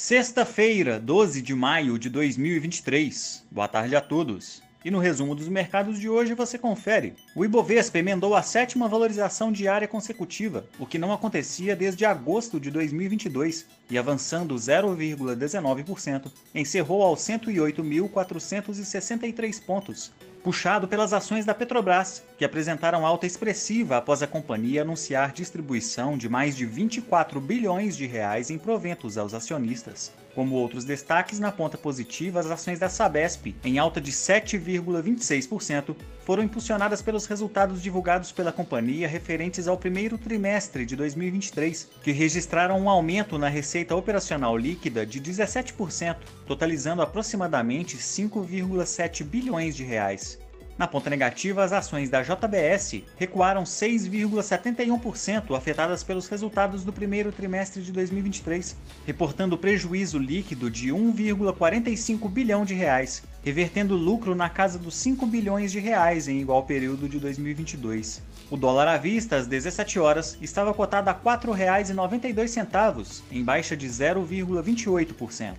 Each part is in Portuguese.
Sexta-feira, 12 de maio de 2023. Boa tarde a todos. E no resumo dos mercados de hoje você confere. O Ibovespa emendou a sétima valorização diária consecutiva, o que não acontecia desde agosto de 2022, e avançando 0,19%, encerrou aos 108.463 pontos, puxado pelas ações da Petrobras, que apresentaram alta expressiva após a companhia anunciar distribuição de mais de 24 bilhões de reais em proventos aos acionistas. Como outros destaques na ponta positiva, as ações da Sabesp, em alta de 7,26%, foram impulsionadas pelos resultados divulgados pela companhia referentes ao primeiro trimestre de 2023, que registraram um aumento na receita operacional líquida de 17%, totalizando aproximadamente 5,7 bilhões de reais. Na ponta negativa, as ações da JBS recuaram 6,71%, afetadas pelos resultados do primeiro trimestre de 2023, reportando prejuízo líquido de 1,45 bilhão de reais, revertendo lucro na casa dos 5 bilhões de reais em igual período de 2022. O dólar à vista às 17 horas estava cotado a R$ 4,92, em baixa de 0,28%.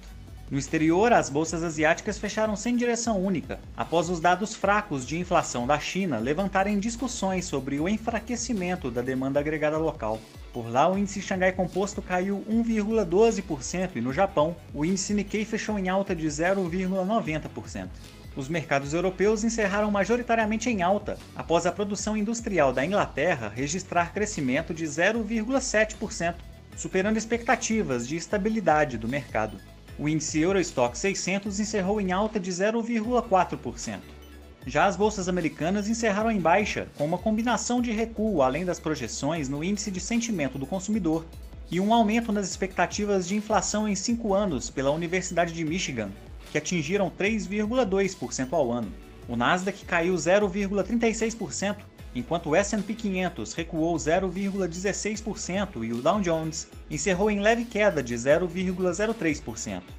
No exterior, as bolsas asiáticas fecharam sem direção única, após os dados fracos de inflação da China levantarem discussões sobre o enfraquecimento da demanda agregada local. Por lá, o índice Xangai Composto caiu 1,12% e no Japão, o índice Nikkei fechou em alta de 0,90%. Os mercados europeus encerraram majoritariamente em alta, após a produção industrial da Inglaterra registrar crescimento de 0,7%, superando expectativas de estabilidade do mercado o índice Eurostock 600 encerrou em alta de 0,4%. Já as bolsas americanas encerraram em baixa, com uma combinação de recuo além das projeções no índice de sentimento do consumidor e um aumento nas expectativas de inflação em 5 anos pela Universidade de Michigan, que atingiram 3,2% ao ano. O Nasdaq caiu 0,36%, enquanto o S&P 500 recuou 0,16% e o Dow Jones encerrou em leve queda de 0,03%.